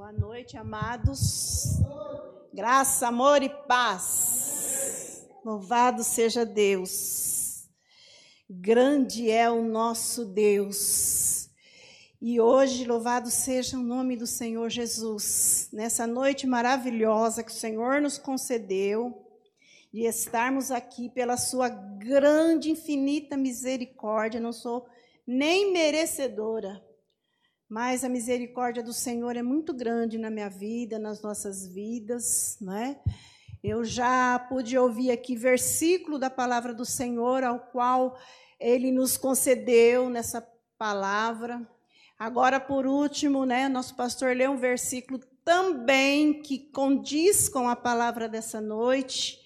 Boa noite, amados. Graça, amor e paz. Louvado seja Deus. Grande é o nosso Deus. E hoje, louvado seja o nome do Senhor Jesus. Nessa noite maravilhosa que o Senhor nos concedeu, de estarmos aqui pela sua grande, infinita misericórdia. Não sou nem merecedora mas a misericórdia do Senhor é muito grande na minha vida, nas nossas vidas, né? Eu já pude ouvir aqui versículo da palavra do Senhor, ao qual ele nos concedeu nessa palavra. Agora, por último, né, nosso pastor leu um versículo também que condiz com a palavra dessa noite.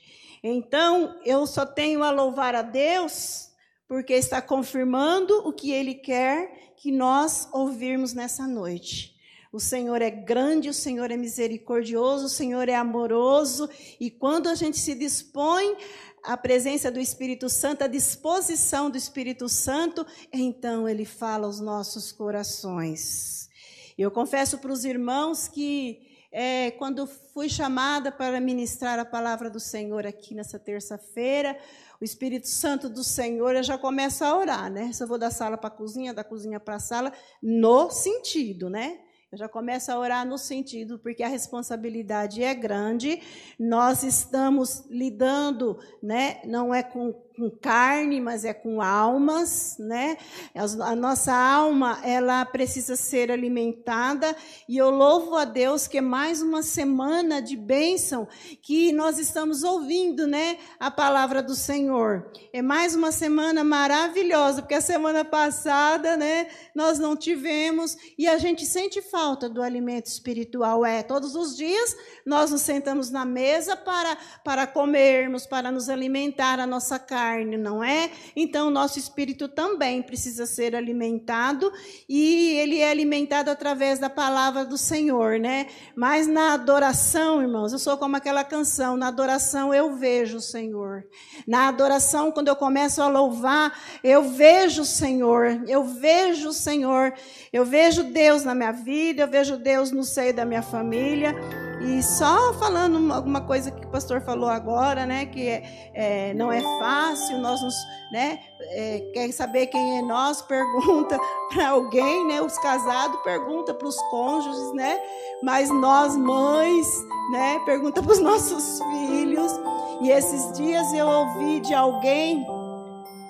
Então, eu só tenho a louvar a Deus, porque está confirmando o que ele quer que nós ouvirmos nessa noite. O Senhor é grande, o Senhor é misericordioso, o Senhor é amoroso, e quando a gente se dispõe à presença do Espírito Santo, à disposição do Espírito Santo, então ele fala aos nossos corações. Eu confesso para os irmãos que é, quando fui chamada para ministrar a palavra do Senhor aqui nessa terça-feira, o Espírito Santo do Senhor, eu já começo a orar, né? Se eu vou da sala para a cozinha, da cozinha para a sala, no sentido, né? Eu já começo a orar no sentido, porque a responsabilidade é grande, nós estamos lidando, né? Não é com com carne, mas é com almas, né? A nossa alma, ela precisa ser alimentada e eu louvo a Deus que é mais uma semana de bênção que nós estamos ouvindo, né? A palavra do Senhor. É mais uma semana maravilhosa, porque a semana passada, né, nós não tivemos e a gente sente falta do alimento espiritual. É, todos os dias nós nos sentamos na mesa para para comermos, para nos alimentar a nossa carne carne, não é? Então, o nosso espírito também precisa ser alimentado e ele é alimentado através da palavra do Senhor, né? Mas na adoração, irmãos, eu sou como aquela canção, na adoração eu vejo o Senhor. Na adoração, quando eu começo a louvar, eu vejo o Senhor, eu vejo o Senhor, eu vejo Deus na minha vida, eu vejo Deus no seio da minha família. E só falando alguma coisa que o pastor falou agora, né, que é, é, não é fácil, nós nos, né, é, quer saber quem é nós, pergunta para alguém, né, os casados pergunta para os cônjuges, né, mas nós mães, né, pergunta para os nossos filhos. E esses dias eu ouvi de alguém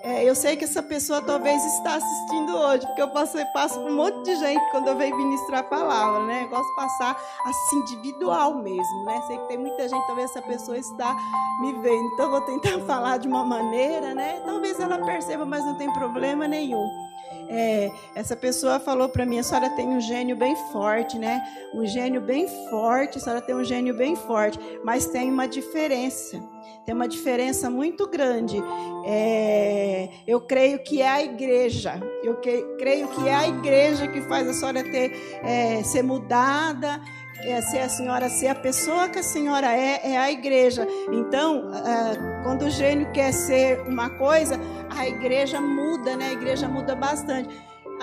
é, eu sei que essa pessoa talvez está assistindo hoje, porque eu passo, passo por um monte de gente quando eu venho ministrar a palavra, né? Eu gosto de passar assim, individual mesmo, né? Sei que tem muita gente, talvez essa pessoa está me vendo, então eu vou tentar falar de uma maneira, né? Talvez ela perceba, mas não tem problema nenhum. É, essa pessoa falou para mim: a senhora tem um gênio bem forte, né? Um gênio bem forte, a senhora tem um gênio bem forte, mas tem uma diferença. Tem uma diferença muito grande. É, eu creio que é a igreja. Eu que, creio que é a igreja que faz a senhora ter, é, ser mudada é, ser a senhora ser a pessoa que a senhora é, é a igreja. Então, é, quando o gênio quer ser uma coisa, a igreja muda, né? A igreja muda bastante.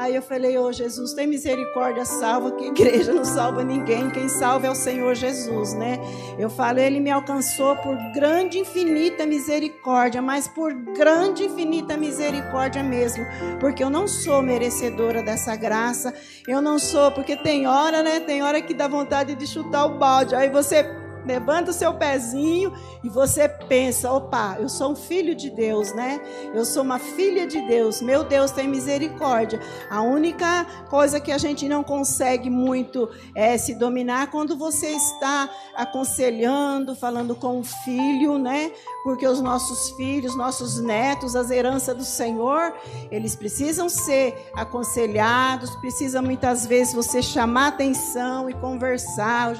Aí eu falei, ô oh, Jesus, tem misericórdia, salva, que igreja não salva ninguém, quem salva é o Senhor Jesus, né? Eu falo, ele me alcançou por grande, infinita misericórdia, mas por grande, infinita misericórdia mesmo, porque eu não sou merecedora dessa graça, eu não sou, porque tem hora, né? Tem hora que dá vontade de chutar o balde, aí você levanta o seu pezinho e você pensa: opa, eu sou um filho de Deus, né? Eu sou uma filha de Deus. Meu Deus tem misericórdia. A única coisa que a gente não consegue muito é se dominar quando você está aconselhando, falando com o filho, né? Porque os nossos filhos, nossos netos, as heranças do Senhor, eles precisam ser aconselhados, precisa muitas vezes você chamar atenção e conversar.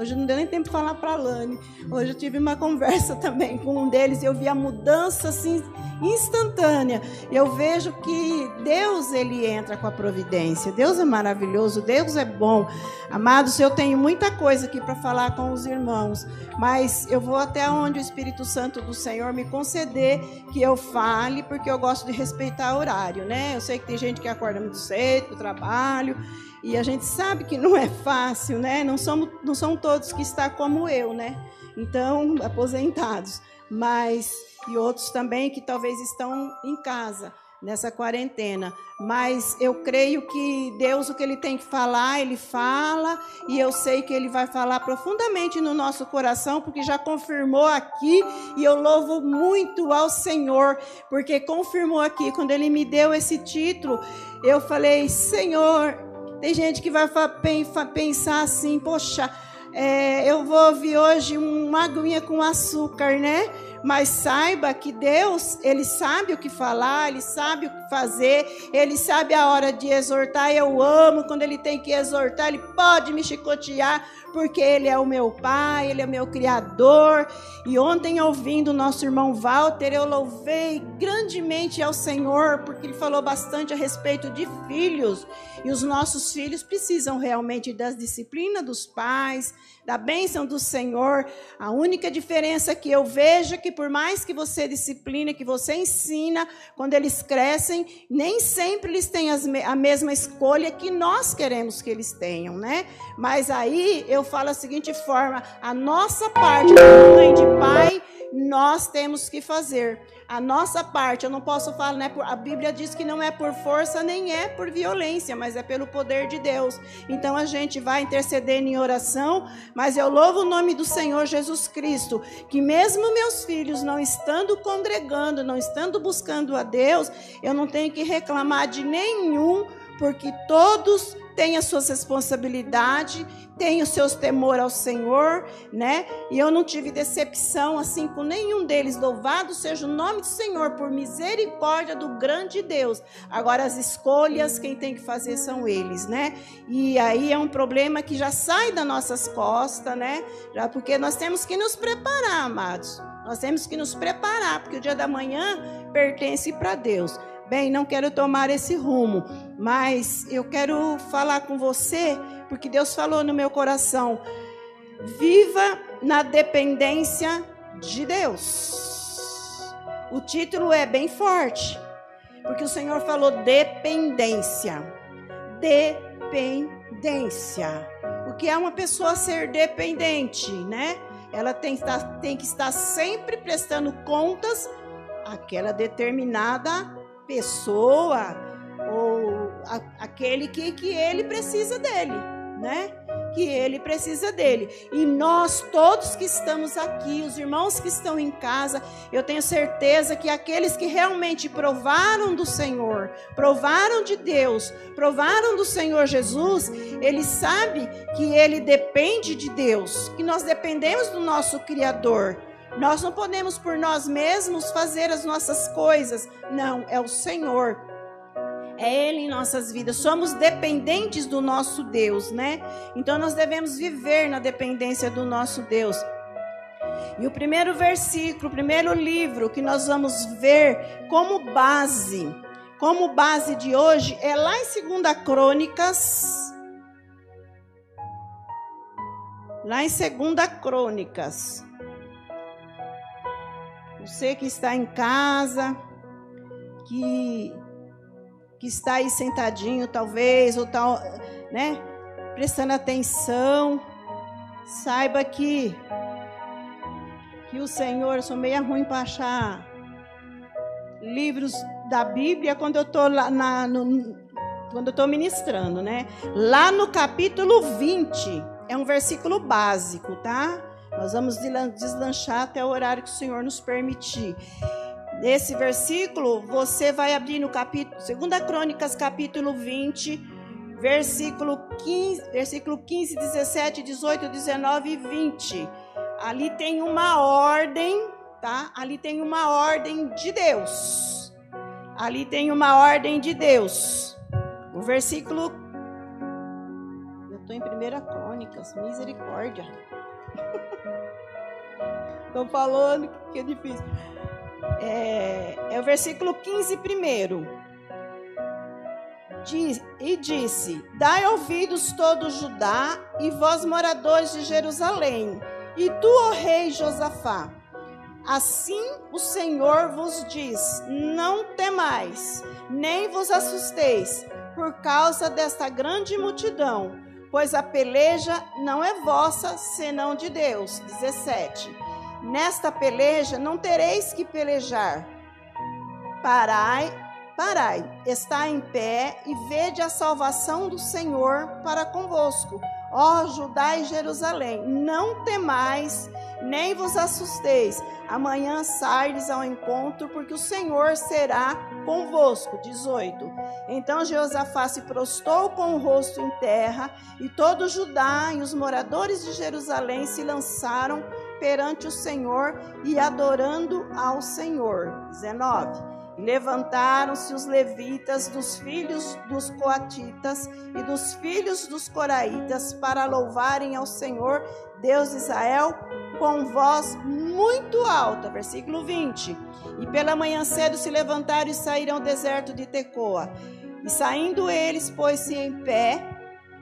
Hoje não deu nem tempo de falar para a Lani. Hoje eu tive uma conversa também com um deles e eu vi a mudança assim instantânea. Eu vejo que Deus ele entra com a providência. Deus é maravilhoso, Deus é bom. Amados, eu tenho muita coisa aqui para falar com os irmãos, mas eu vou até onde o Espírito Santo do Senhor me conceder que eu fale, porque eu gosto de respeitar o horário, né? Eu sei que tem gente que acorda muito cedo para o trabalho. E a gente sabe que não é fácil, né? Não, somos, não são todos que estão como eu, né? Então, aposentados. Mas, e outros também que talvez estão em casa nessa quarentena. Mas eu creio que Deus, o que Ele tem que falar, Ele fala, e eu sei que Ele vai falar profundamente no nosso coração, porque já confirmou aqui, e eu louvo muito ao Senhor, porque confirmou aqui, quando Ele me deu esse título, eu falei, Senhor, tem gente que vai pensar assim, poxa, é, eu vou ouvir hoje uma aguinha com açúcar, né? mas saiba que Deus, ele sabe o que falar, ele sabe o que fazer, ele sabe a hora de exortar. Eu amo quando ele tem que exortar, ele pode me chicotear, porque ele é o meu pai, ele é meu criador. E ontem, ouvindo o nosso irmão Walter, eu louvei grandemente ao Senhor, porque ele falou bastante a respeito de filhos. E os nossos filhos precisam realmente das disciplinas dos pais, da bênção do Senhor. A única diferença que eu vejo é que, por mais que você disciplina, que você ensina, quando eles crescem, nem sempre eles têm a mesma escolha que nós queremos que eles tenham, né? Mas aí eu falo a seguinte forma: a nossa parte, de mãe, de pai, nós temos que fazer a nossa parte. Eu não posso falar, né? A Bíblia diz que não é por força nem é por violência, mas é pelo poder de Deus. Então a gente vai interceder em oração, mas eu louvo o nome do Senhor Jesus Cristo, que mesmo meus filhos não estando congregando, não estando buscando a Deus, eu não tenho que reclamar de nenhum, porque todos têm as suas responsabilidades, têm os seus temor ao Senhor, né? E eu não tive decepção assim com nenhum deles. Louvado seja o nome do Senhor por misericórdia do grande Deus. Agora as escolhas quem tem que fazer são eles, né? E aí é um problema que já sai das nossas costas, né? Já porque nós temos que nos preparar, amados. Nós temos que nos preparar, porque o dia da manhã pertence para Deus. Bem, não quero tomar esse rumo, mas eu quero falar com você, porque Deus falou no meu coração: viva na dependência de Deus. O título é bem forte, porque o Senhor falou dependência. Dependência. O que é uma pessoa ser dependente, né? Ela tem, tem que estar sempre prestando contas àquela determinada pessoa ou a, aquele que, que ele precisa dele, né? Que ele precisa dele. E nós todos que estamos aqui, os irmãos que estão em casa, eu tenho certeza que aqueles que realmente provaram do Senhor, provaram de Deus, provaram do Senhor Jesus, ele sabe que ele depende de Deus, que nós dependemos do nosso Criador. Nós não podemos por nós mesmos fazer as nossas coisas. Não, é o Senhor. É Ele em nossas vidas. Somos dependentes do nosso Deus, né? Então nós devemos viver na dependência do nosso Deus. E o primeiro versículo, o primeiro livro que nós vamos ver como base, como base de hoje, é lá em 2 Crônicas. Lá em 2 Crônicas. Você que está em casa, que, que está aí sentadinho, talvez, ou tal, né? Prestando atenção, saiba que, que o Senhor, eu sou meio ruim para achar livros da Bíblia quando eu estou lá na, no, quando eu estou ministrando, né? Lá no capítulo 20, é um versículo básico, tá? Nós vamos deslanchar até o horário que o Senhor nos permitir. Nesse versículo, você vai abrir no capítulo, 2 Crônicas, capítulo 20, versículo 15, versículo 15, 17, 18, 19 e 20. Ali tem uma ordem, tá? Ali tem uma ordem de Deus. Ali tem uma ordem de Deus. O versículo. Eu estou em 1 Crônicas, misericórdia. Estou falando que é difícil. É, é o versículo 15 primeiro. Diz, e disse: Dai ouvidos todo Judá e vós moradores de Jerusalém, e tu, ó rei Josafá. Assim o Senhor vos diz: Não temais, nem vos assusteis, por causa desta grande multidão, pois a peleja não é vossa, senão de Deus. 17. Nesta peleja não tereis que pelejar. Parai, parai, está em pé e vede a salvação do Senhor para convosco. Ó Judá e Jerusalém, não temais, nem vos assusteis. Amanhã saires ao encontro, porque o Senhor será convosco. 18. Então Jeosafá se prostou com o rosto em terra, e todo Judá e os moradores de Jerusalém se lançaram perante o Senhor e adorando ao Senhor. 19. Levantaram-se os levitas dos filhos dos coatitas e dos filhos dos coraitas para louvarem ao Senhor, Deus de Israel, com voz muito alta. Versículo 20. E pela manhã cedo se levantaram e saíram ao deserto de Tecoa. E saindo eles, pôs-se em pé,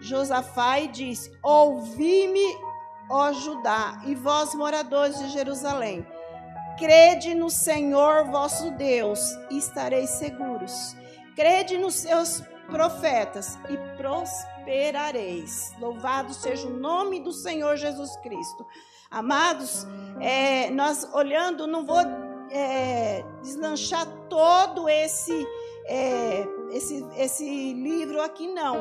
Josafá e disse: Ouvi-me, ó Judá, e vós, moradores de Jerusalém. Crede no Senhor vosso Deus e estareis seguros. Crede nos seus profetas e prosperareis. Louvado seja o nome do Senhor Jesus Cristo. Amados, é, nós olhando, não vou é, deslanchar todo esse, é, esse, esse livro aqui, não.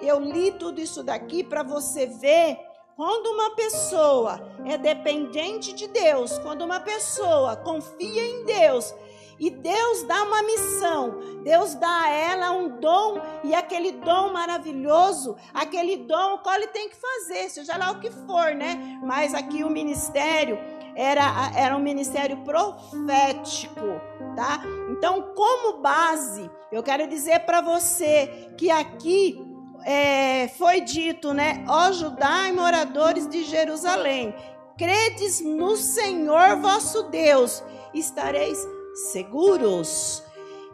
Eu li tudo isso daqui para você ver quando uma pessoa é dependente de Deus, quando uma pessoa confia em Deus, e Deus dá uma missão, Deus dá a ela um dom, e aquele dom maravilhoso, aquele dom, qual ele tem que fazer, seja lá o que for, né? Mas aqui o ministério era, era um ministério profético, tá? Então, como base, eu quero dizer para você que aqui é, foi dito, né? Ó Judá e moradores de Jerusalém, credes no Senhor vosso Deus, estareis seguros.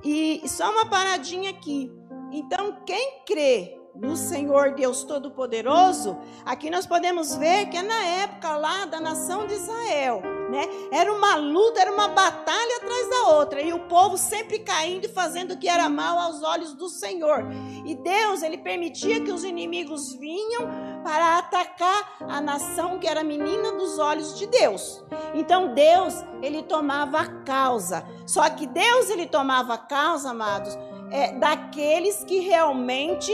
E só uma paradinha aqui. Então, quem crê no Senhor Deus Todo-Poderoso, aqui nós podemos ver que é na época lá da nação de Israel né? Era uma luta, era uma batalha atrás da outra, e o povo sempre caindo e fazendo o que era mal aos olhos do Senhor. E Deus, ele permitia que os inimigos vinham para atacar a nação que era menina dos olhos de Deus. Então Deus, ele tomava a causa. Só que Deus, ele tomava a causa, amados, é, daqueles que realmente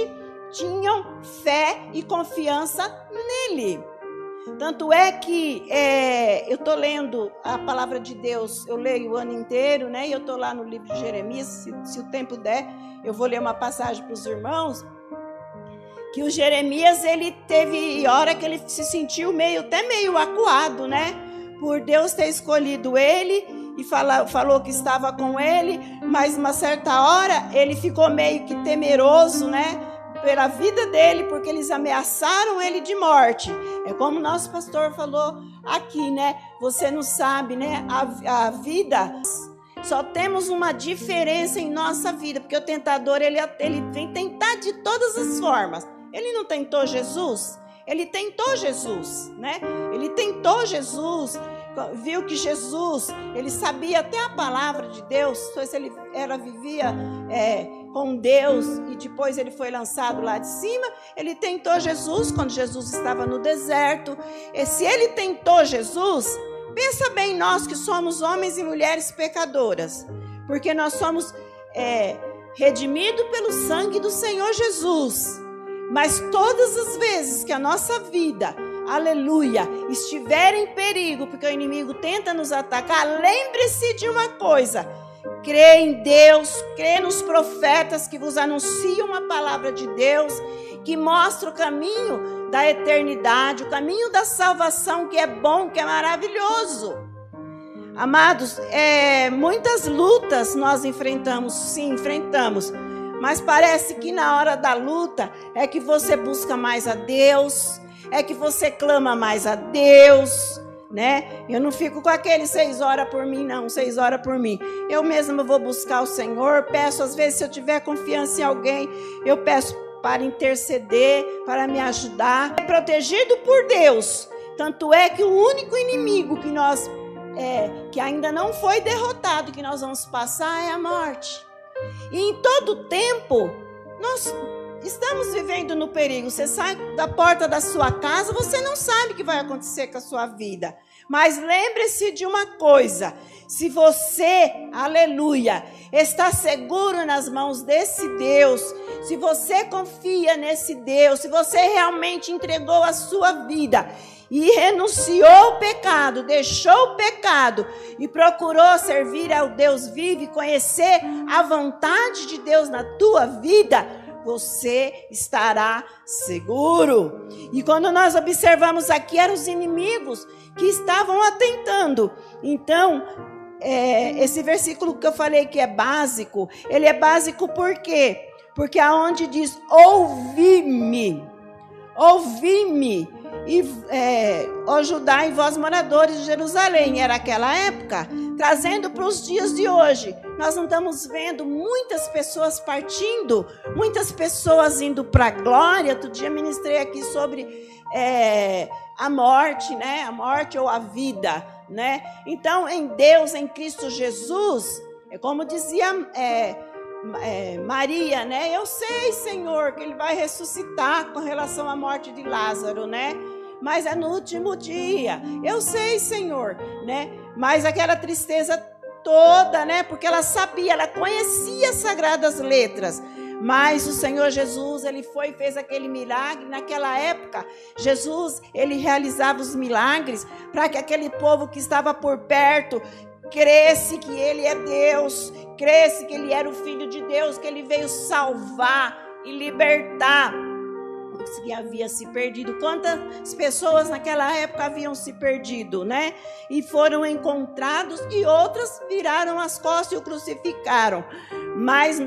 tinham fé e confiança nele. Tanto é que é, eu estou lendo a palavra de Deus, eu leio o ano inteiro, né? E eu estou lá no livro de Jeremias, se, se o tempo der, eu vou ler uma passagem para os irmãos. Que o Jeremias, ele teve hora que ele se sentiu meio, até meio acuado, né? Por Deus ter escolhido ele e fala, falou que estava com ele, mas uma certa hora ele ficou meio que temeroso, né? Pela vida dele, porque eles ameaçaram ele de morte. É como o nosso pastor falou aqui, né? Você não sabe, né? A, a vida. Só temos uma diferença em nossa vida, porque o tentador ele, ele vem tentar de todas as formas. Ele não tentou Jesus, ele tentou Jesus, né? Ele tentou Jesus, viu que Jesus, ele sabia até a palavra de Deus, se ele era vivia é, com Deus e depois ele foi lançado lá de cima. Ele tentou Jesus quando Jesus estava no deserto. E se ele tentou Jesus, pensa bem nós que somos homens e mulheres pecadoras, porque nós somos é, redimidos pelo sangue do Senhor Jesus. Mas todas as vezes que a nossa vida, aleluia, estiver em perigo, porque o inimigo tenta nos atacar, lembre-se de uma coisa Crê em Deus, crê nos profetas que vos anunciam a palavra de Deus, que mostra o caminho da eternidade, o caminho da salvação, que é bom, que é maravilhoso. Amados, é, muitas lutas nós enfrentamos, sim, enfrentamos, mas parece que na hora da luta é que você busca mais a Deus, é que você clama mais a Deus, né? Eu não fico com aquele seis horas por mim, não, seis horas por mim. Eu mesma vou buscar o Senhor, peço, às vezes, se eu tiver confiança em alguém, eu peço para interceder, para me ajudar. É protegido por Deus. Tanto é que o único inimigo que nós, é, que ainda não foi derrotado, que nós vamos passar é a morte. E em todo tempo, nós estamos vivendo no perigo. Você sai da porta da sua casa, você não sabe o que vai acontecer com a sua vida. Mas lembre-se de uma coisa: se você, aleluia, está seguro nas mãos desse Deus, se você confia nesse Deus, se você realmente entregou a sua vida e renunciou ao pecado, deixou o pecado e procurou servir ao Deus vivo e conhecer a vontade de Deus na tua vida, você estará seguro. E quando nós observamos aqui, eram os inimigos que estavam atentando. Então, é, esse versículo que eu falei que é básico, ele é básico por quê? Porque aonde diz ouvi-me, ouvi-me, e é, ó Judá e vós moradores de Jerusalém, era aquela época, trazendo para os dias de hoje. Nós não estamos vendo muitas pessoas partindo, muitas pessoas indo para a glória. Outro dia ministrei aqui sobre é, a morte, né? A morte ou a vida, né? Então, em Deus, em Cristo Jesus, é como dizia é, é, Maria, né? Eu sei, Senhor, que Ele vai ressuscitar com relação à morte de Lázaro, né? Mas é no último dia. Eu sei, Senhor, né? Mas aquela tristeza toda, né? Porque ela sabia, ela conhecia as sagradas letras. Mas o Senhor Jesus, ele foi e fez aquele milagre. Naquela época, Jesus, ele realizava os milagres para que aquele povo que estava por perto cresce que ele é Deus, cresce que ele era o filho de Deus, que ele veio salvar e libertar que havia se perdido. Quantas pessoas naquela época haviam se perdido, né? E foram encontrados e outras viraram as costas e o crucificaram. Mas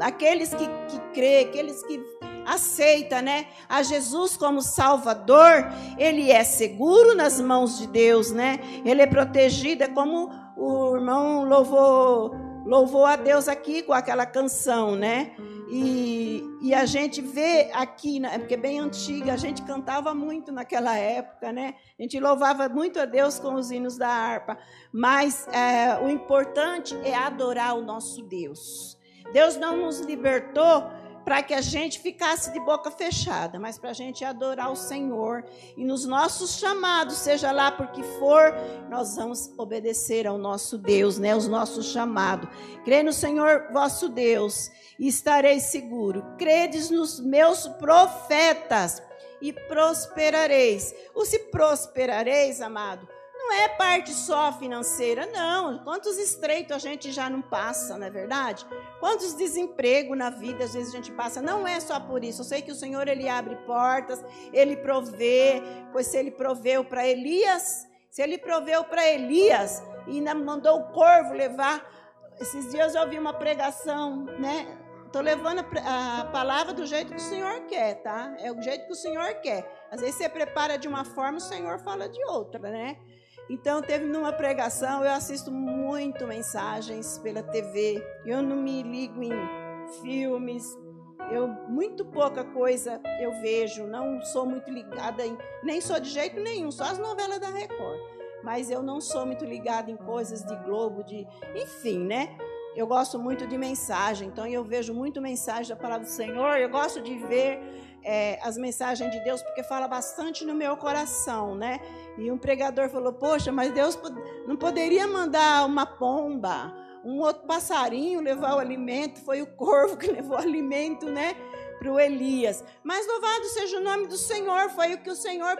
aqueles que, que crê, aqueles que aceita, né, a Jesus como Salvador, ele é seguro nas mãos de Deus, né? Ele é protegido, é como o irmão louvou louvou a Deus aqui com aquela canção, né? E, e a gente vê aqui, né, porque é bem antiga, a gente cantava muito naquela época, né? A gente louvava muito a Deus com os hinos da harpa, mas é, o importante é adorar o nosso Deus. Deus não nos libertou para que a gente ficasse de boca fechada, mas para a gente adorar o Senhor. E nos nossos chamados, seja lá por que for, nós vamos obedecer ao nosso Deus, né? Os nossos chamados. Crê no Senhor vosso Deus e estareis seguro. Credes nos meus profetas e prosperareis. O se prosperareis, amado, não é parte só financeira, não. Quantos estreitos a gente já não passa, não é verdade? Quantos desemprego na vida às vezes a gente passa? Não é só por isso. Eu sei que o Senhor ele abre portas, ele provê, pois se ele proveu para Elias, se ele proveu para Elias e ainda mandou o corvo levar. Esses dias eu ouvi uma pregação, né? Estou levando a, palavra do jeito que o Senhor quer, tá? É o jeito que o Senhor quer. Às vezes você prepara de uma forma, o Senhor fala de outra, né? Então, teve numa pregação, eu assisto muito mensagens pela TV. Eu não me ligo em filmes. Eu muito pouca coisa eu vejo, não sou muito ligada em, nem sou de jeito nenhum, só as novelas da Record. Mas eu não sou muito ligada em coisas de Globo, de, enfim, né? Eu gosto muito de mensagem, então eu vejo muito mensagem da palavra do Senhor. Eu gosto de ver é, as mensagens de Deus porque fala bastante no meu coração, né? E um pregador falou: Poxa, mas Deus não poderia mandar uma pomba, um outro passarinho levar o alimento. Foi o corvo que levou o alimento, né? Para o Elias. Mas louvado seja o nome do Senhor, foi o que o Senhor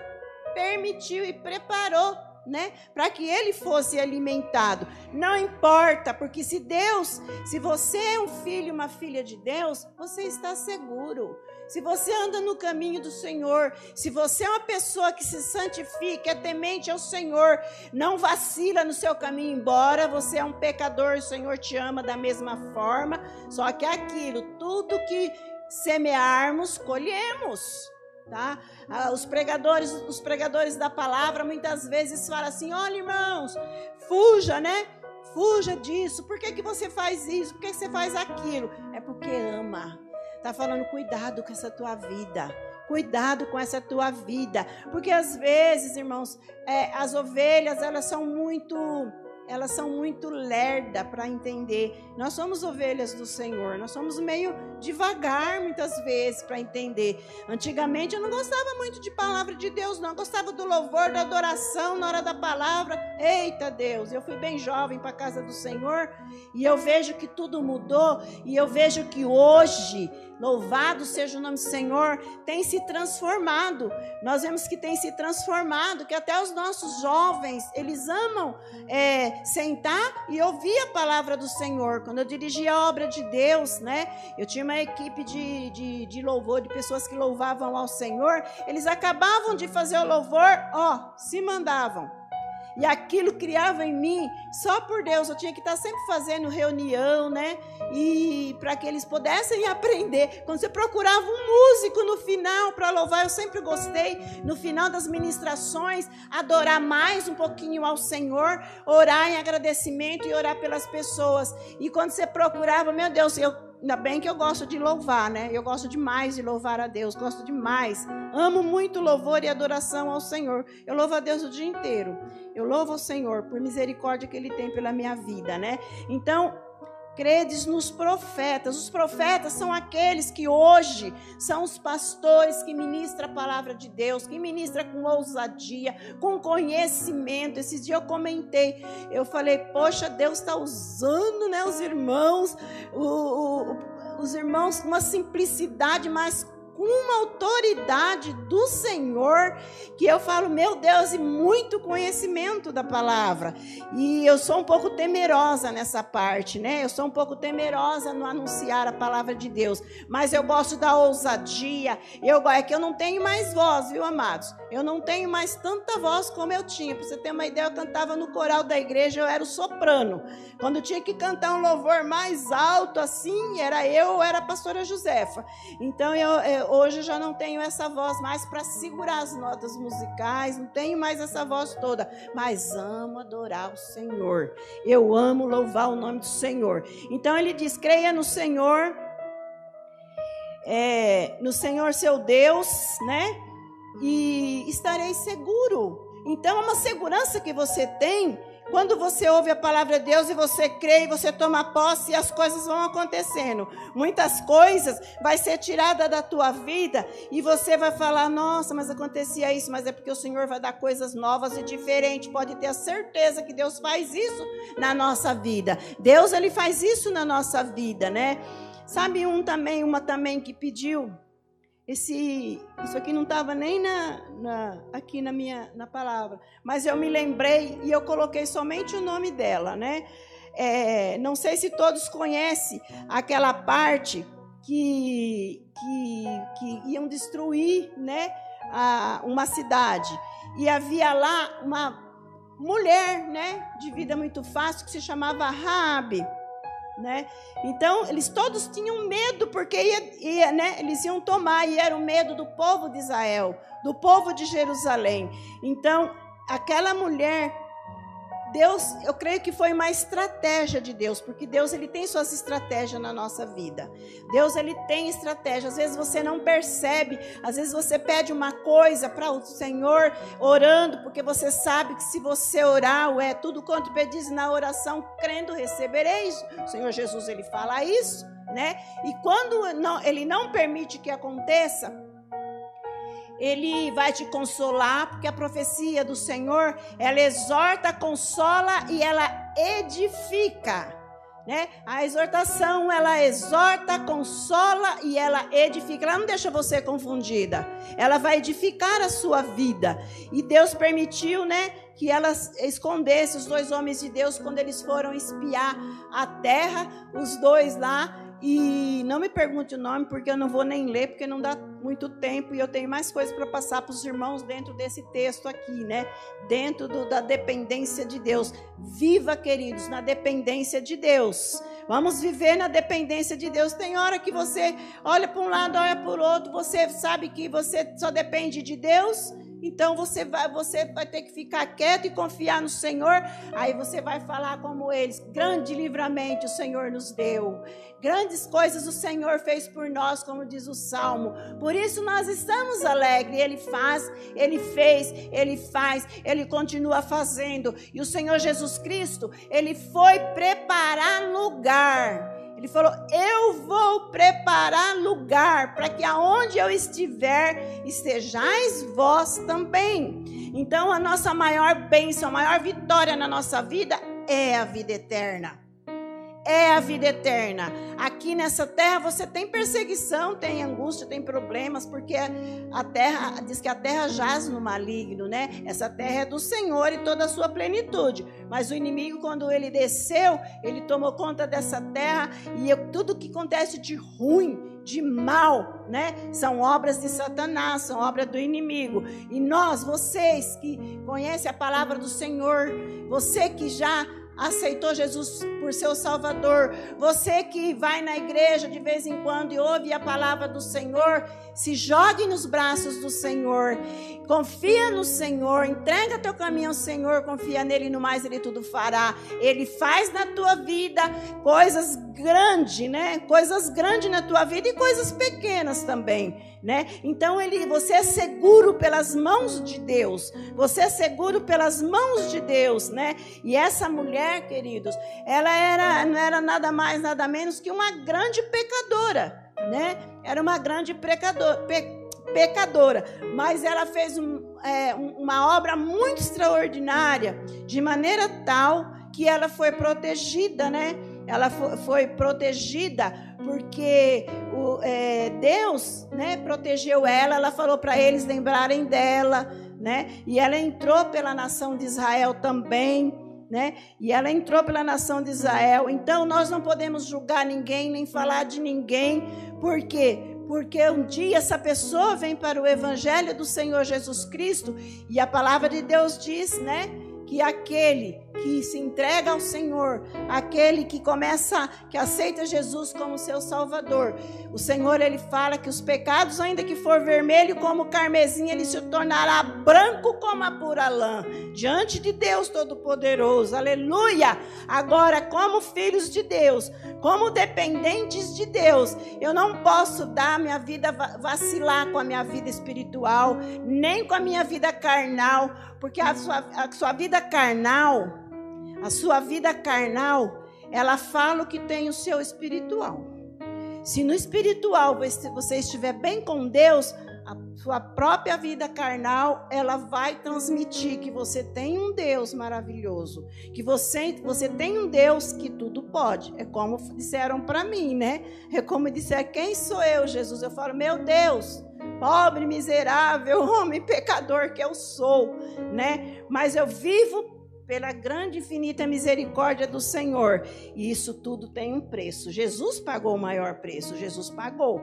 permitiu e preparou né? Para que ele fosse alimentado. Não importa, porque se Deus, se você é um filho, uma filha de Deus, você está seguro. Se você anda no caminho do Senhor, se você é uma pessoa que se santifica, é temente ao Senhor, não vacila no seu caminho, embora você é um pecador, o Senhor te ama da mesma forma, só que é aquilo, tudo que semearmos, colhemos. Tá? Ah, os pregadores, os pregadores da palavra muitas vezes falam assim: olha, irmãos, fuja, né? Fuja disso. Por que, que você faz isso? Por que, que você faz aquilo? É porque ama. Tá falando, cuidado com essa tua vida. Cuidado com essa tua vida. Porque às vezes, irmãos, é, as ovelhas, elas são muito elas são muito lerda para entender. Nós somos ovelhas do Senhor, nós somos meio devagar muitas vezes para entender. Antigamente eu não gostava muito de palavra de Deus, não. Eu gostava do louvor, da adoração na hora da palavra. Eita Deus, eu fui bem jovem para a casa do Senhor e eu vejo que tudo mudou e eu vejo que hoje Louvado seja o nome do Senhor, tem se transformado. Nós vemos que tem se transformado, que até os nossos jovens, eles amam é, sentar e ouvir a palavra do Senhor. Quando eu dirigia a obra de Deus, né? Eu tinha uma equipe de, de, de louvor, de pessoas que louvavam ao Senhor. Eles acabavam de fazer o louvor, ó, se mandavam e aquilo criava em mim, só por Deus, eu tinha que estar sempre fazendo reunião, né? E para que eles pudessem aprender. Quando você procurava um músico no final para louvar, eu sempre gostei, no final das ministrações, adorar mais um pouquinho ao Senhor, orar em agradecimento e orar pelas pessoas. E quando você procurava, meu Deus, eu Ainda bem que eu gosto de louvar, né? Eu gosto demais de louvar a Deus, gosto demais. Amo muito louvor e adoração ao Senhor. Eu louvo a Deus o dia inteiro. Eu louvo ao Senhor por misericórdia que Ele tem pela minha vida, né? Então, credes nos profetas. Os profetas são aqueles que hoje são os pastores que ministram a palavra de Deus, que ministra com ousadia, com conhecimento. Esses dias eu comentei, eu falei, poxa, Deus está usando né, os irmãos, o, o, os irmãos com uma simplicidade, mas com uma autoridade do Senhor, que eu falo, meu Deus, e muito conhecimento da palavra. E eu sou um pouco temerosa nessa parte, né? Eu sou um pouco temerosa no anunciar a palavra de Deus, mas eu gosto da ousadia. Eu é que eu não tenho mais voz, viu, amados? Eu não tenho mais tanta voz como eu tinha. Para você ter uma ideia, eu cantava no coral da igreja, eu era o soprano. Quando tinha que cantar um louvor mais alto assim, era eu era a pastora Josefa. Então eu, eu hoje já não tenho essa voz mais para segurar as notas musicais, não tenho mais essa voz toda, mas amo adorar o Senhor. Eu amo louvar o nome do Senhor. Então ele diz: creia no Senhor, é, no Senhor seu Deus, né? E estarei seguro. Então é uma segurança que você tem quando você ouve a palavra de Deus e você crê e você toma posse e as coisas vão acontecendo. Muitas coisas vai ser tirada da tua vida e você vai falar: "Nossa, mas acontecia isso", mas é porque o Senhor vai dar coisas novas e diferentes. Pode ter a certeza que Deus faz isso na nossa vida. Deus ele faz isso na nossa vida, né? Sabe um também, uma também que pediu esse, isso aqui não estava nem na, na, aqui na minha na palavra, mas eu me lembrei e eu coloquei somente o nome dela, né? É, não sei se todos conhecem aquela parte que, que, que iam destruir, né, a, uma cidade e havia lá uma mulher, né, de vida muito fácil que se chamava Raabe. Né? Então, eles todos tinham medo, porque ia, ia, né? eles iam tomar, e era o medo do povo de Israel, do povo de Jerusalém. Então, aquela mulher Deus, eu creio que foi uma estratégia de Deus, porque Deus ele tem suas estratégias na nossa vida. Deus ele tem estratégia. Às vezes você não percebe, às vezes você pede uma coisa para o Senhor orando, porque você sabe que se você orar, é tudo quanto pedis na oração, crendo recebereis. O Senhor Jesus ele fala isso, né? E quando não, ele não permite que aconteça, ele vai te consolar, porque a profecia do Senhor, ela exorta, consola e ela edifica. Né? A exortação, ela exorta, consola e ela edifica. Ela não deixa você confundida. Ela vai edificar a sua vida. E Deus permitiu, né, que ela escondesse os dois homens de Deus quando eles foram espiar a terra, os dois lá e não me pergunte o nome, porque eu não vou nem ler, porque não dá muito tempo e eu tenho mais coisas para passar para os irmãos dentro desse texto aqui, né? Dentro do, da dependência de Deus. Viva, queridos, na dependência de Deus. Vamos viver na dependência de Deus. Tem hora que você olha para um lado, olha para o outro, você sabe que você só depende de Deus Então você vai, você vai ter que ficar quieto e confiar no Senhor. Aí você vai falar como eles: grande livramento o Senhor nos deu. Grandes coisas o Senhor fez por nós, como diz o Salmo. Por isso nós estamos alegres. Ele faz, ele fez, ele faz, ele continua fazendo. E o Senhor Jesus Cristo, ele foi preparar lugar. Ele falou: Eu vou preparar lugar para que aonde eu estiver, estejais vós também. Então, a nossa maior bênção, a maior vitória na nossa vida é a vida eterna é a vida eterna. Aqui nessa terra você tem perseguição, tem angústia, tem problemas, porque a terra diz que a terra jaz no maligno, né? Essa terra é do Senhor e toda a sua plenitude. Mas o inimigo, quando ele desceu, ele tomou conta dessa terra e tudo que acontece de ruim, de mal, né? São obras de Satanás, são obras do inimigo. E nós, vocês que conhecem a palavra do Senhor, você que já aceitou Jesus por seu Salvador, você que vai na igreja de vez em quando e ouve a palavra do Senhor, se jogue nos braços do Senhor, confia no Senhor, entrega teu caminho ao Senhor, confia nele e no mais ele tudo fará. Ele faz na tua vida coisas grandes, né? Coisas grandes na tua vida e coisas pequenas também, né? Então ele, você é seguro pelas mãos de Deus. Você é seguro pelas mãos de Deus, né? E essa mulher, queridos, ela era não era nada mais, nada menos que uma grande pecadora né? Era uma grande pecador, pe, pecadora, mas ela fez um, é, uma obra muito extraordinária, de maneira tal que ela foi protegida, né? Ela foi, protegida porque o, é, Deus, né, protegeu ela. Ela falou para eles lembrarem dela, né? E ela entrou pela nação de Israel também né? E ela entrou pela nação de Israel. Então nós não podemos julgar ninguém nem falar de ninguém, por quê? Porque um dia essa pessoa vem para o evangelho do Senhor Jesus Cristo e a palavra de Deus diz, né? Que aquele que se entrega ao Senhor, aquele que começa, que aceita Jesus como seu Salvador, o Senhor ele fala que os pecados, ainda que for vermelho como carmesim, ele se tornará branco como a pura lã, diante de Deus Todo-Poderoso, aleluia! Agora, como filhos de Deus, como dependentes de Deus, eu não posso dar minha vida, vacilar com a minha vida espiritual, nem com a minha vida carnal, porque a sua, a sua vida carnal, a sua vida carnal, ela fala o que tem o seu espiritual. Se no espiritual você estiver bem com Deus, a sua própria vida carnal, ela vai transmitir que você tem um Deus maravilhoso, que você, você tem um Deus que tudo pode. É como disseram para mim, né? É como disser, quem sou eu, Jesus? Eu falo, meu Deus, pobre, miserável, homem pecador que eu sou, né? Mas eu vivo pela grande e infinita misericórdia do Senhor. E isso tudo tem um preço. Jesus pagou o maior preço, Jesus pagou.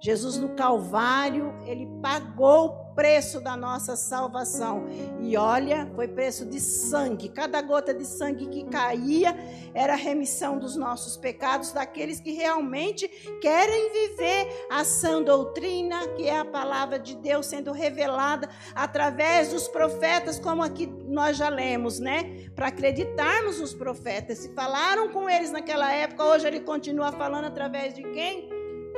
Jesus no Calvário, ele pagou preço da nossa salvação. E olha, foi preço de sangue. Cada gota de sangue que caía era remissão dos nossos pecados, daqueles que realmente querem viver a sã doutrina, que é a palavra de Deus sendo revelada através dos profetas, como aqui nós já lemos, né? Para acreditarmos nos profetas. Se falaram com eles naquela época, hoje ele continua falando através de quem?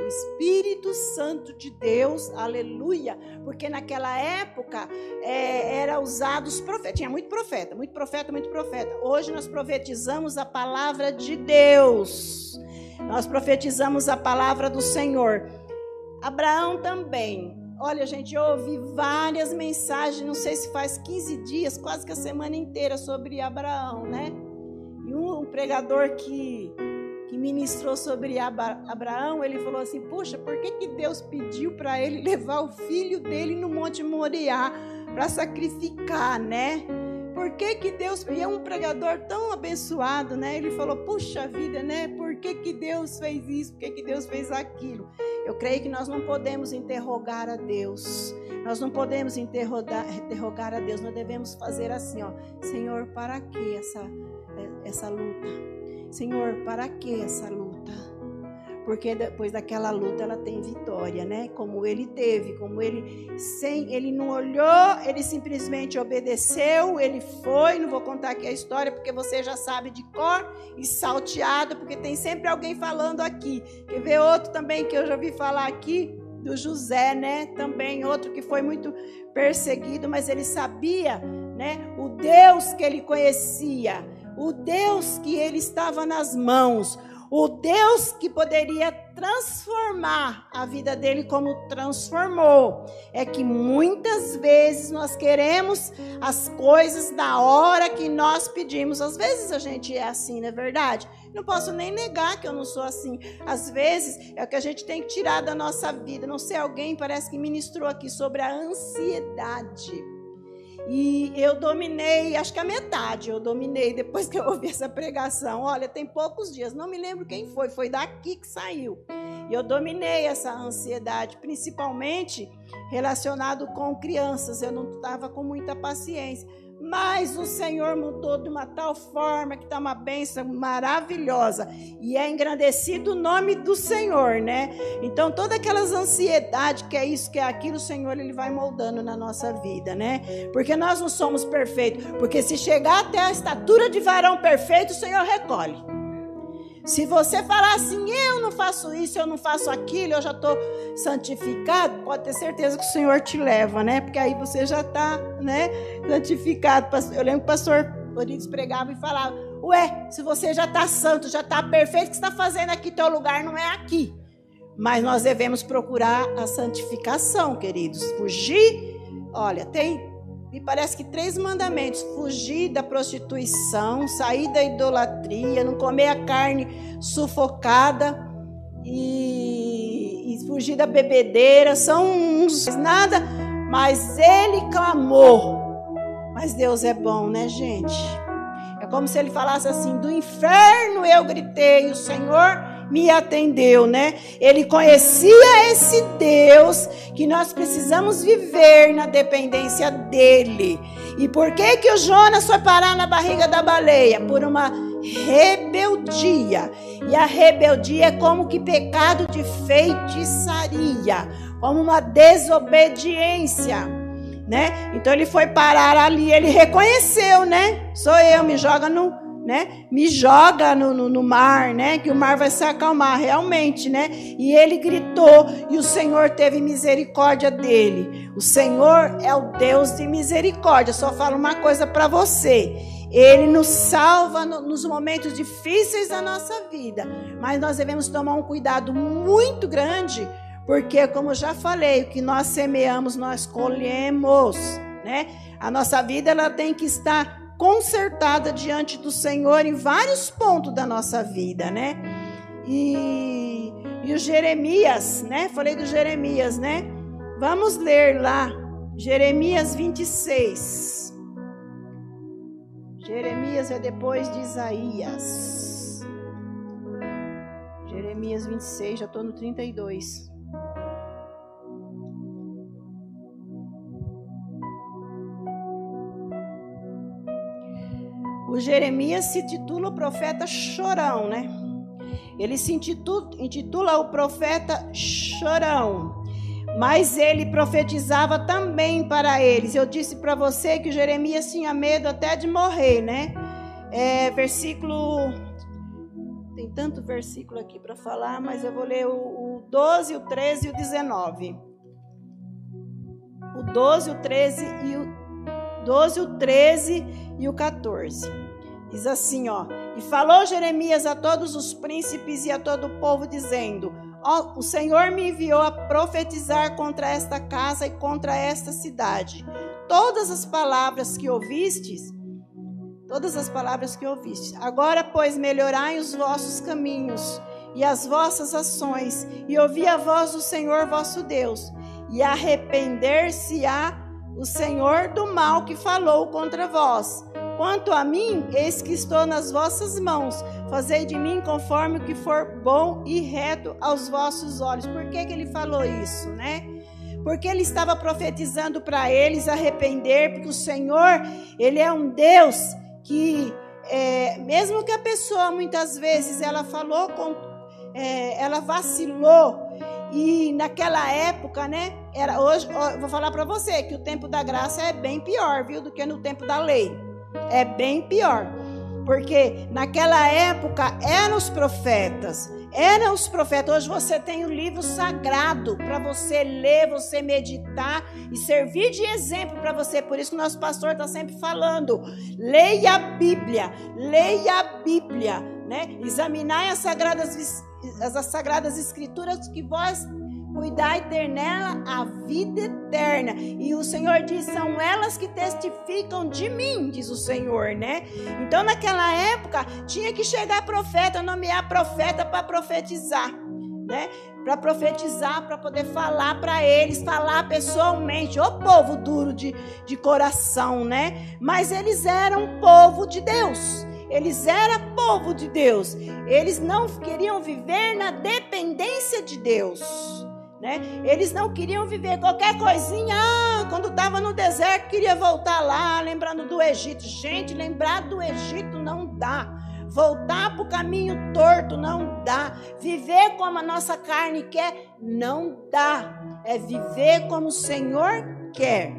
Espírito Santo de Deus, aleluia, porque naquela época é, era usado os profetas, tinha muito profeta, muito profeta, muito profeta. Hoje nós profetizamos a palavra de Deus, nós profetizamos a palavra do Senhor. Abraão também. Olha, gente, eu ouvi várias mensagens, não sei se faz 15 dias, quase que a semana inteira, sobre Abraão, né? E um pregador que que ministrou sobre Abraão, ele falou assim: Puxa, por que, que Deus pediu para ele levar o filho dele no Monte Moriá para sacrificar, né? Por que, que Deus. E é um pregador tão abençoado, né? Ele falou: Puxa vida, né? Por que, que Deus fez isso? Por que, que Deus fez aquilo? Eu creio que nós não podemos interrogar a Deus. Nós não podemos interrogar, interrogar a Deus. Nós devemos fazer assim, ó. Senhor, para que essa, essa luta? Senhor, para que essa luta? porque depois daquela luta ela tem vitória, né? Como ele teve, como ele sem, ele não olhou, ele simplesmente obedeceu, ele foi. Não vou contar aqui a história porque você já sabe de cor e salteado, porque tem sempre alguém falando aqui. Quer ver outro também que eu já ouvi falar aqui? do José, né? Também outro que foi muito perseguido, mas ele sabia, né? O Deus que ele conhecia, o Deus que ele estava nas mãos, o Deus que poderia transformar a vida dele como transformou. É que muitas vezes nós queremos as coisas na hora que nós pedimos. Às vezes a gente é assim, não é verdade? Não posso nem negar que eu não sou assim. Às vezes é o que a gente tem que tirar da nossa vida. Não sei, alguém parece que ministrou aqui sobre a ansiedade. E eu dominei, acho que a metade eu dominei depois que eu ouvi essa pregação. Olha, tem poucos dias, não me lembro quem foi, foi daqui que saiu. E eu dominei essa ansiedade, principalmente relacionado com crianças. Eu não estava com muita paciência. Mas o Senhor mudou de uma tal forma que está uma bênção maravilhosa. E é engrandecido o nome do Senhor, né? Então, todas aquelas ansiedades, que é isso, que é aquilo, o Senhor, Ele vai moldando na nossa vida, né? Porque nós não somos perfeitos. Porque se chegar até a estatura de varão perfeito, o Senhor recolhe. Se você falar assim, eu não faço isso, eu não faço aquilo, eu já estou santificado, pode ter certeza que o Senhor te leva, né? Porque aí você já está, né, santificado. Eu lembro que o pastor Rodrigues pregava e falava: Ué, se você já está santo, já está perfeito, o que está fazendo aqui? Teu lugar não é aqui. Mas nós devemos procurar a santificação, queridos. Fugir. Olha, tem me parece que três mandamentos: fugir da prostituição, sair da idolatria, não comer a carne sufocada e, e fugir da bebedeira. São uns nada, mas ele clamou. Mas Deus é bom, né, gente? É como se ele falasse assim: do inferno eu gritei, o Senhor me atendeu, né? Ele conhecia esse Deus que nós precisamos viver na dependência dele. E por que que o Jonas foi parar na barriga da baleia? Por uma rebeldia. E a rebeldia é como que pecado de feitiçaria, como uma desobediência. Né? Então ele foi parar ali, ele reconheceu, né? Sou eu, me joga no né? Me joga no, no, no, mar, né? Que o mar vai se acalmar, realmente, né? E ele gritou e o Senhor teve misericórdia dele. O Senhor é o Deus de misericórdia. Só falo uma coisa para você. Ele nos salva no, nos momentos difíceis da nossa vida, mas nós devemos tomar um cuidado muito grande, porque como já falei, o que nós semeamos nós colhemos, né? A nossa vida ela tem que estar consertada diante do Senhor em vários pontos da nossa vida, né? E, e o Jeremias, né? Falei do Jeremias, né? Vamos ler lá, Jeremias 26. Jeremias é depois de Isaías. Jeremias 26, já estou no 32. O Jeremias se titula o profeta chorão, né? Ele se intitula, o profeta chorão. Mas ele profetizava também para eles. Eu disse para você que Jeremias tinha medo até de morrer, né? É, versículo. Tem tanto versículo aqui para falar, mas eu vou ler o, o 12, o 13 e o 19. O 12, o 13 e o 12, o 13 e o 14. Diz assim, ó: E falou Jeremias a todos os príncipes e a todo o povo, dizendo: O Senhor me enviou a profetizar contra esta casa e contra esta cidade. Todas as palavras que ouvistes, todas as palavras que ouvistes. Agora, pois, melhorai os vossos caminhos e as vossas ações, e ouvi a voz do Senhor vosso Deus, e arrepender-se-á o Senhor do mal que falou contra vós Quanto a mim, eis que estou nas vossas mãos. Fazei de mim conforme o que for bom e reto aos vossos olhos. Por que, que ele falou isso, né? Porque ele estava profetizando para eles arrepender, porque o Senhor, ele é um Deus que, é, mesmo que a pessoa muitas vezes ela falou com é, ela vacilou. E naquela época, né? Era hoje, ó, vou falar para você que o tempo da graça é bem pior, viu, do que no tempo da lei. É bem pior. Porque naquela época eram os profetas, eram os profetas. Hoje você tem o um livro sagrado para você ler, você meditar e servir de exemplo para você. Por isso que o nosso pastor está sempre falando: leia a Bíblia, leia a Bíblia, né? Examinar as sagradas, as sagradas escrituras que vós cuidai ter nela a vida eterna. E o Senhor diz: são elas que testificam de mim, diz o Senhor, né? Então, naquela época, tinha que chegar profeta, nomear profeta para profetizar, né? Para profetizar, para poder falar para eles, falar pessoalmente. O povo duro de, de coração, né? Mas eles eram povo de Deus. Eles eram povo de Deus. Eles não queriam viver na dependência de Deus. Né? Eles não queriam viver qualquer coisinha. Ah, quando estava no deserto, queria voltar lá, lembrando do Egito. Gente, lembrar do Egito não dá. Voltar para o caminho torto não dá. Viver como a nossa carne quer não dá. É viver como o Senhor quer.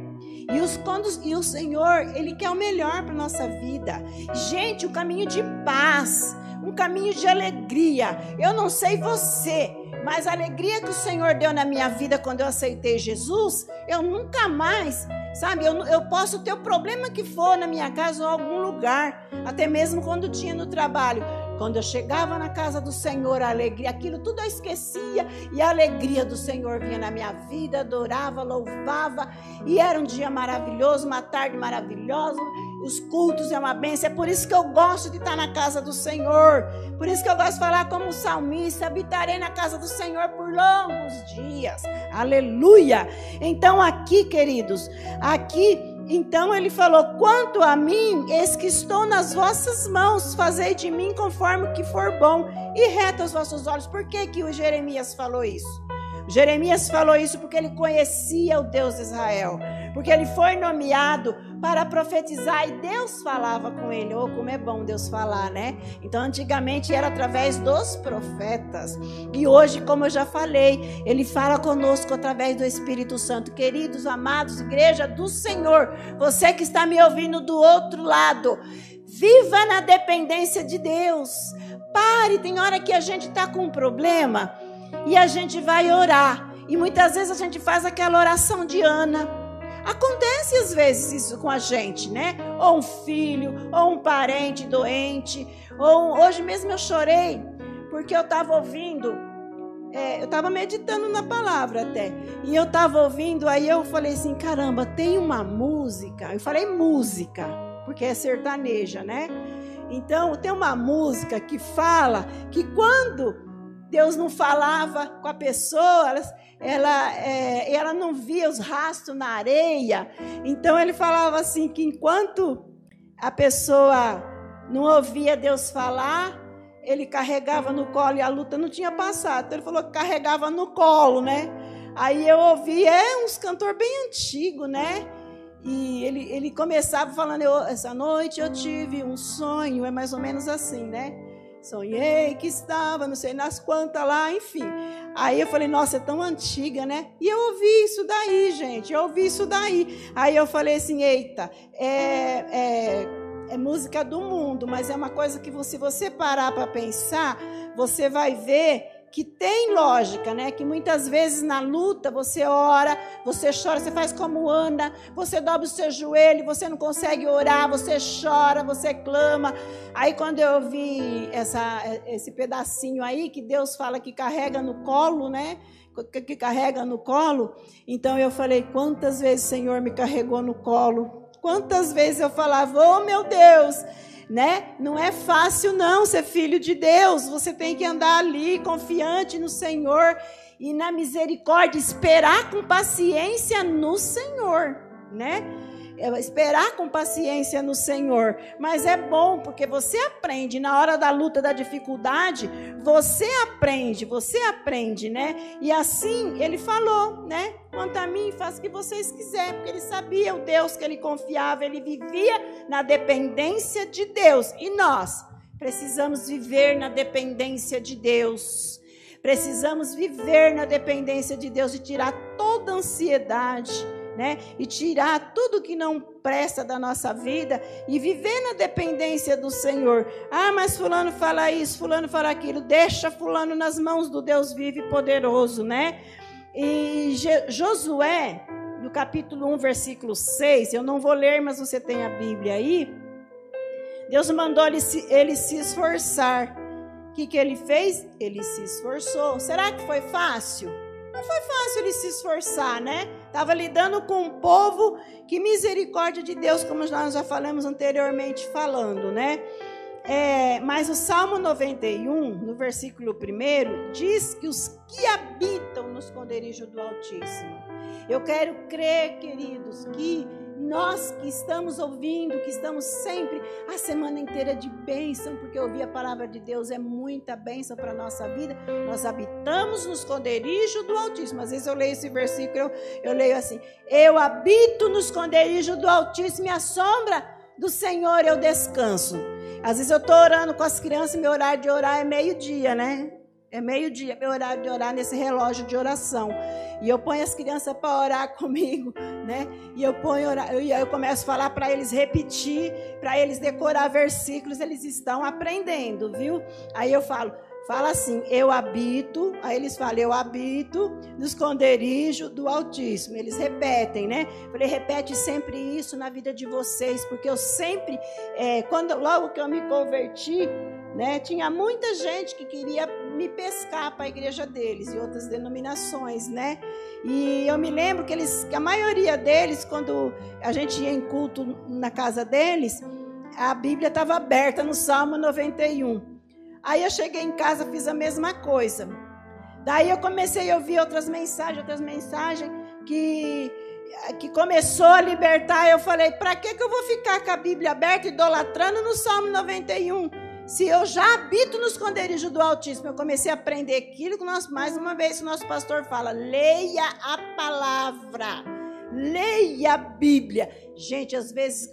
E, os, quando, e o Senhor, Ele quer o melhor para nossa vida. Gente, o caminho de paz, um caminho de alegria. Eu não sei você, mas a alegria que o Senhor deu na minha vida quando eu aceitei Jesus, eu nunca mais, sabe? Eu, eu posso ter o problema que for na minha casa ou em algum lugar, até mesmo quando tinha no trabalho. Quando eu chegava na casa do Senhor, a alegria, aquilo tudo eu esquecia e a alegria do Senhor vinha na minha vida, adorava, louvava e era um dia maravilhoso, uma tarde maravilhosa. Os cultos é uma bênção, é por isso que eu gosto de estar na casa do Senhor. Por isso que eu gosto de falar como salmista, habitarei na casa do Senhor por longos dias. Aleluia! Então aqui, queridos, aqui então ele falou: Quanto a mim, eis que estou nas vossas mãos, fazei de mim conforme o que for bom e reto aos vossos olhos. Por que, que o Jeremias falou isso? Jeremias falou isso porque ele conhecia o Deus de Israel, porque ele foi nomeado para profetizar e Deus falava com ele. Oh, como é bom Deus falar, né? Então, antigamente era através dos profetas, e hoje, como eu já falei, ele fala conosco através do Espírito Santo. Queridos, amados, igreja do Senhor, você que está me ouvindo do outro lado, viva na dependência de Deus. Pare, tem hora que a gente está com um problema e a gente vai orar. E muitas vezes a gente faz aquela oração de Ana. Acontece às vezes isso com a gente, né? Ou um filho, ou um parente doente. Ou hoje mesmo eu chorei porque eu estava ouvindo, é, eu estava meditando na palavra até. E eu estava ouvindo, aí eu falei assim: caramba, tem uma música. Eu falei música, porque é sertaneja, né? Então, tem uma música que fala que quando Deus não falava com a pessoa, ela, ela, é, ela não via os rastros na areia. Então ele falava assim que enquanto a pessoa não ouvia Deus falar, ele carregava no colo e a luta não tinha passado. Então ele falou que carregava no colo, né? Aí eu ouvi, é uns cantor bem antigo, né? E ele, ele começava falando, essa noite eu tive um sonho, é mais ou menos assim, né? Sonhei que estava, não sei nas quantas lá, enfim. Aí eu falei, nossa, é tão antiga, né? E eu ouvi isso daí, gente, eu ouvi isso daí. Aí eu falei assim, eita, é, é, é música do mundo, mas é uma coisa que se você parar para pensar, você vai ver que tem lógica, né? Que muitas vezes na luta você ora, você chora, você faz como Ana, você dobra o seu joelho, você não consegue orar, você chora, você clama. Aí quando eu vi essa, esse pedacinho aí que Deus fala que carrega no colo, né? Que carrega no colo, então eu falei: quantas vezes o Senhor me carregou no colo? Quantas vezes eu falava: oh meu Deus né? Não é fácil não ser filho de Deus. Você tem que andar ali confiante no Senhor e na misericórdia, esperar com paciência no Senhor, né? É esperar com paciência no Senhor. Mas é bom porque você aprende na hora da luta, da dificuldade, você aprende, você aprende, né? E assim ele falou, né? Quanto a mim, faça o que vocês quiserem, porque ele sabia o Deus que ele confiava, ele vivia na dependência de Deus. E nós precisamos viver na dependência de Deus. Precisamos viver na dependência de Deus e tirar toda ansiedade, né? E tirar tudo que não presta da nossa vida e viver na dependência do Senhor. Ah, mas fulano fala isso, fulano fala aquilo. Deixa fulano nas mãos do Deus vivo e poderoso, né? E Josué, no capítulo 1, versículo 6, eu não vou ler, mas você tem a Bíblia aí. Deus mandou ele se, ele se esforçar. O que, que ele fez? Ele se esforçou. Será que foi fácil? Não foi fácil ele se esforçar, né? Estava lidando com um povo que misericórdia de Deus, como nós já falamos anteriormente falando, né? É, mas o Salmo 91, no versículo 1, diz que os que habitam no esconderijo do Altíssimo. Eu quero crer, queridos, que nós que estamos ouvindo, que estamos sempre a semana inteira de bênção, porque ouvir a palavra de Deus é muita bênção para a nossa vida. Nós habitamos no esconderijo do Altíssimo. Às vezes eu leio esse versículo, eu, eu leio assim: Eu habito no esconderijo do Altíssimo e a sombra do Senhor eu descanso. Às vezes eu estou orando com as crianças, meu horário de orar é meio-dia, né? É meio-dia, meu horário de orar nesse relógio de oração. E eu ponho as crianças para orar comigo, né? E eu ponho e eu começo a falar para eles repetir, para eles decorar versículos, eles estão aprendendo, viu? Aí eu falo: Fala assim, eu habito, aí eles falam, eu habito no esconderijo do Altíssimo. Eles repetem, né? Falei, repete sempre isso na vida de vocês, porque eu sempre, é, quando logo que eu me converti, né, tinha muita gente que queria me pescar para a igreja deles e outras denominações, né? E eu me lembro que eles, que a maioria deles, quando a gente ia em culto na casa deles, a Bíblia estava aberta no Salmo 91. Aí eu cheguei em casa, fiz a mesma coisa. Daí eu comecei a ouvir outras mensagens, outras mensagens que que começou a libertar. Eu falei: "Para que que eu vou ficar com a Bíblia aberta idolatrando no Salmo 91?" Se eu já habito no esconderijo do Altíssimo, eu comecei a aprender aquilo que nós, mais uma vez, o nosso pastor fala: leia a palavra, leia a Bíblia. Gente, às vezes,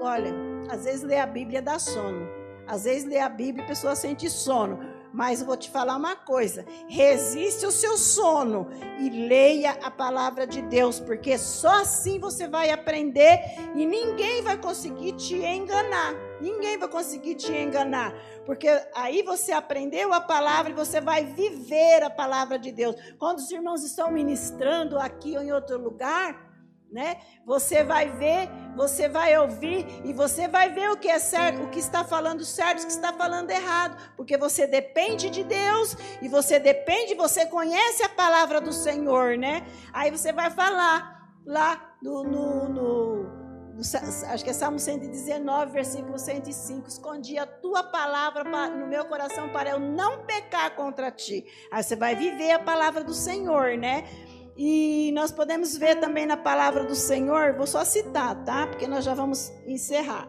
olha, às vezes ler a Bíblia dá sono. Às vezes lê a Bíblia a pessoa sente sono. Mas eu vou te falar uma coisa: resiste o seu sono e leia a palavra de Deus, porque só assim você vai aprender e ninguém vai conseguir te enganar. Ninguém vai conseguir te enganar, porque aí você aprendeu a palavra e você vai viver a palavra de Deus. Quando os irmãos estão ministrando aqui ou em outro lugar, né? Você vai ver, você vai ouvir e você vai ver o que é certo, o que está falando certo, o que está falando errado, porque você depende de Deus e você depende, você conhece a palavra do Senhor, né? Aí você vai falar lá no, no, no, acho que é Salmo 119, versículo 105, escondi a tua palavra no meu coração para eu não pecar contra ti. Aí você vai viver a palavra do Senhor, né? E nós podemos ver também na palavra do Senhor, vou só citar, tá? Porque nós já vamos encerrar.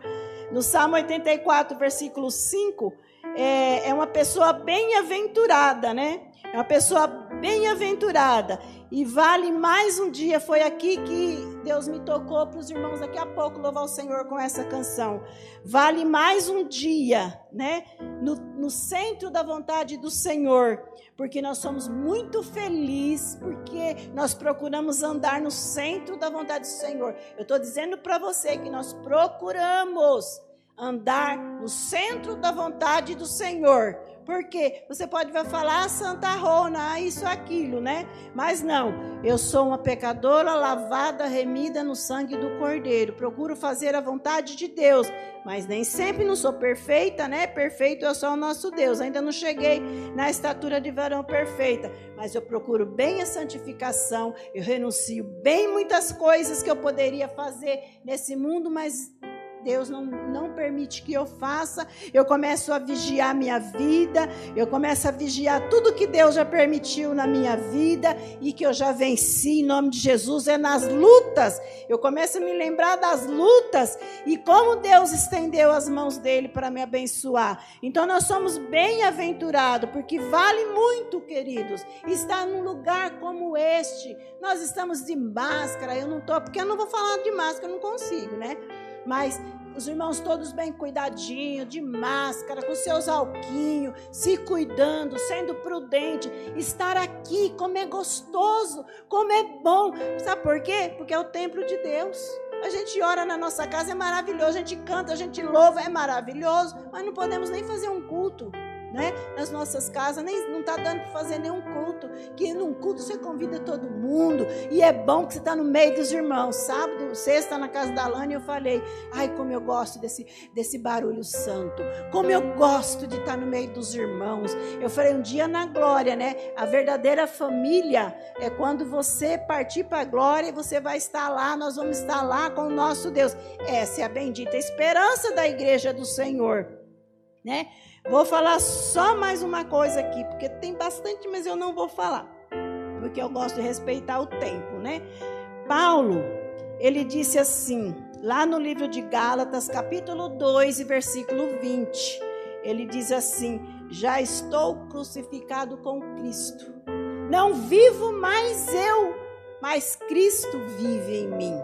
No Salmo 84, versículo 5, é, é uma pessoa bem-aventurada, né? É uma pessoa bem-aventurada. E vale mais um dia. Foi aqui que Deus me tocou para os irmãos daqui a pouco louvar o Senhor com essa canção. Vale mais um dia, né? No, no centro da vontade do Senhor. Porque nós somos muito felizes, porque nós procuramos andar no centro da vontade do Senhor. Eu estou dizendo para você que nós procuramos andar no centro da vontade do Senhor. Porque você pode falar ah, Santa Rona, ah, isso, aquilo, né? Mas não, eu sou uma pecadora lavada, remida no sangue do Cordeiro. Procuro fazer a vontade de Deus, mas nem sempre não sou perfeita, né? Perfeito é só o nosso Deus. Ainda não cheguei na estatura de varão perfeita, mas eu procuro bem a santificação. Eu renuncio bem muitas coisas que eu poderia fazer nesse mundo, mas Deus não, não permite que eu faça, eu começo a vigiar minha vida, eu começo a vigiar tudo que Deus já permitiu na minha vida e que eu já venci em nome de Jesus. É nas lutas, eu começo a me lembrar das lutas e como Deus estendeu as mãos dele para me abençoar. Então nós somos bem-aventurados, porque vale muito, queridos, estar num lugar como este. Nós estamos de máscara, eu não estou, porque eu não vou falar de máscara, eu não consigo, né? Mas os irmãos todos bem cuidadinho, de máscara, com seus alquinhos, se cuidando, sendo prudente. Estar aqui, como é gostoso, como é bom. Sabe por quê? Porque é o templo de Deus. A gente ora na nossa casa, é maravilhoso. A gente canta, a gente louva, é maravilhoso. Mas não podemos nem fazer um culto né? Nas nossas casas, nem não está dando para fazer nenhum culto. Que num culto você convida todo mundo. E é bom que você está no meio dos irmãos. Sábado, sexta, na casa da Lana, eu falei: ai, como eu gosto desse, desse barulho santo. Como eu gosto de estar tá no meio dos irmãos. Eu falei um dia na glória, né? A verdadeira família é quando você partir para a glória e você vai estar lá, nós vamos estar lá com o nosso Deus. Essa é a bendita esperança da igreja do Senhor, né? Vou falar só mais uma coisa aqui, porque tem bastante, mas eu não vou falar, porque eu gosto de respeitar o tempo, né? Paulo, ele disse assim, lá no livro de Gálatas, capítulo 2, versículo 20, ele diz assim: Já estou crucificado com Cristo. Não vivo mais eu, mas Cristo vive em mim.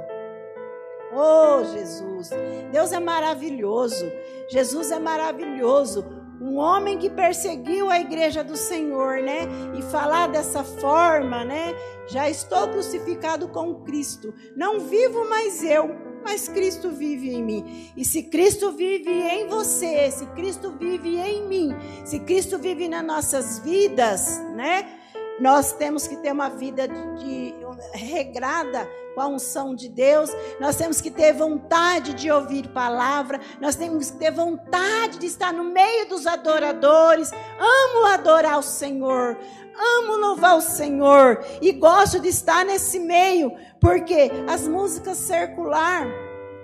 Oh, Jesus! Deus é maravilhoso. Jesus é maravilhoso um homem que perseguiu a igreja do Senhor, né? E falar dessa forma, né? Já estou crucificado com Cristo. Não vivo mais eu, mas Cristo vive em mim. E se Cristo vive em você, se Cristo vive em mim, se Cristo vive nas nossas vidas, né? Nós temos que ter uma vida de, de regrada com a unção de Deus, nós temos que ter vontade de ouvir palavra, nós temos que ter vontade de estar no meio dos adoradores. Amo adorar o Senhor, amo louvar o Senhor e gosto de estar nesse meio, porque as músicas circular,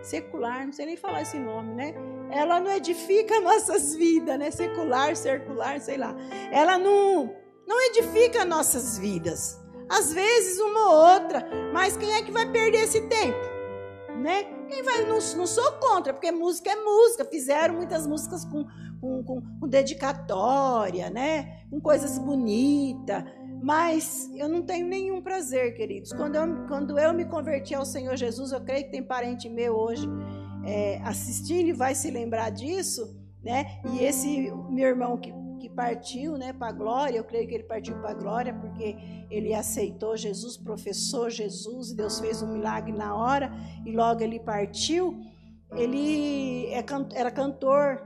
secular, não sei nem falar esse nome, né? Ela não edifica nossas vidas, né? Secular, circular, sei lá. Ela não não edifica nossas vidas. Às vezes uma ou outra, mas quem é que vai perder esse tempo? Né? Quem vai, não, não sou contra, porque música é música. Fizeram muitas músicas com, com, com, com dedicatória, né? Com coisas bonitas. Mas eu não tenho nenhum prazer, queridos. Quando eu, quando eu me converti ao Senhor Jesus, eu creio que tem parente meu hoje é, assistindo e vai se lembrar disso, né? E esse meu irmão que que partiu né, para a glória, eu creio que ele partiu para a glória porque ele aceitou Jesus, professou Jesus, e Deus fez um milagre na hora, e logo ele partiu. Ele é era cantor,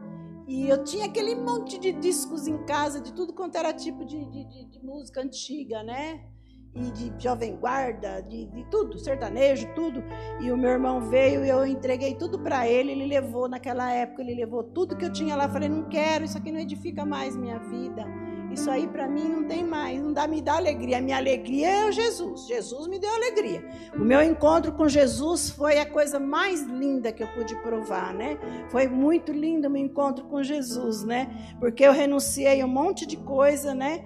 e eu tinha aquele monte de discos em casa, de tudo quanto era tipo de, de, de música antiga, né? E de jovem guarda, de, de, tudo, sertanejo, tudo. E o meu irmão veio e eu entreguei tudo para ele. Ele levou, naquela época, ele levou tudo que eu tinha lá. Falei, não quero, isso aqui não edifica mais minha vida. Isso aí para mim não tem mais, não dá me dá alegria. A minha alegria é Jesus. Jesus me deu alegria. O meu encontro com Jesus foi a coisa mais linda que eu pude provar, né? Foi muito lindo o meu encontro com Jesus, né? Porque eu renunciei a um monte de coisa, né?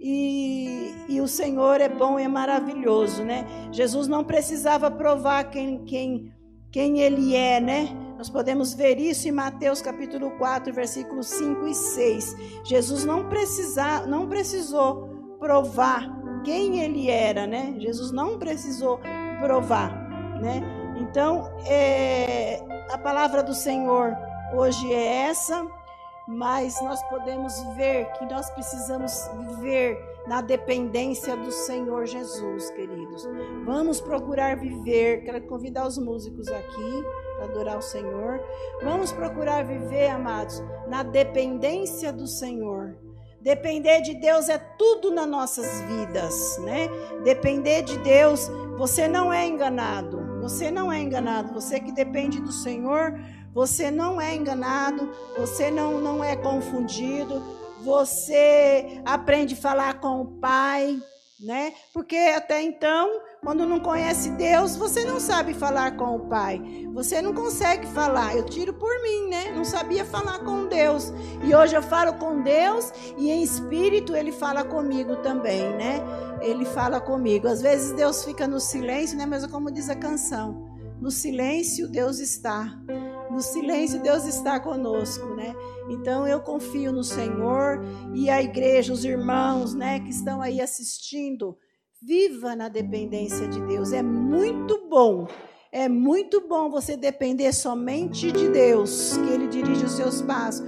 E, e, o Senhor é bom e é maravilhoso, né? Jesus não precisava provar quem, quem, quem Ele é, né? Nós podemos ver isso em Mateus capítulo 4, versículos 5 e 6. Jesus não, precisa, não precisou provar quem Ele era, né? Jesus não precisou provar, né? Então, é, a palavra do Senhor hoje é essa mas nós podemos ver que nós precisamos viver na dependência do Senhor Jesus, queridos. Vamos procurar viver, quero convidar os músicos aqui para adorar o Senhor. Vamos procurar viver, amados, na dependência do Senhor. Depender de Deus é tudo nas nossas vidas, né? Depender de Deus, você não é enganado. Você não é enganado. Você que depende do Senhor, você não é enganado, você não, não é confundido, você aprende a falar com o Pai, né? Porque até então, quando não conhece Deus, você não sabe falar com o Pai. Você não consegue falar. Eu tiro por mim, né? Não sabia falar com Deus. E hoje eu falo com Deus e em espírito ele fala comigo também, né? Ele fala comigo. Às vezes Deus fica no silêncio, né? Mas é como diz a canção, no silêncio Deus está no silêncio Deus está conosco, né? Então eu confio no Senhor e a igreja, os irmãos, né, que estão aí assistindo, viva na dependência de Deus. É muito bom. É muito bom você depender somente de Deus, que Ele dirige os seus passos.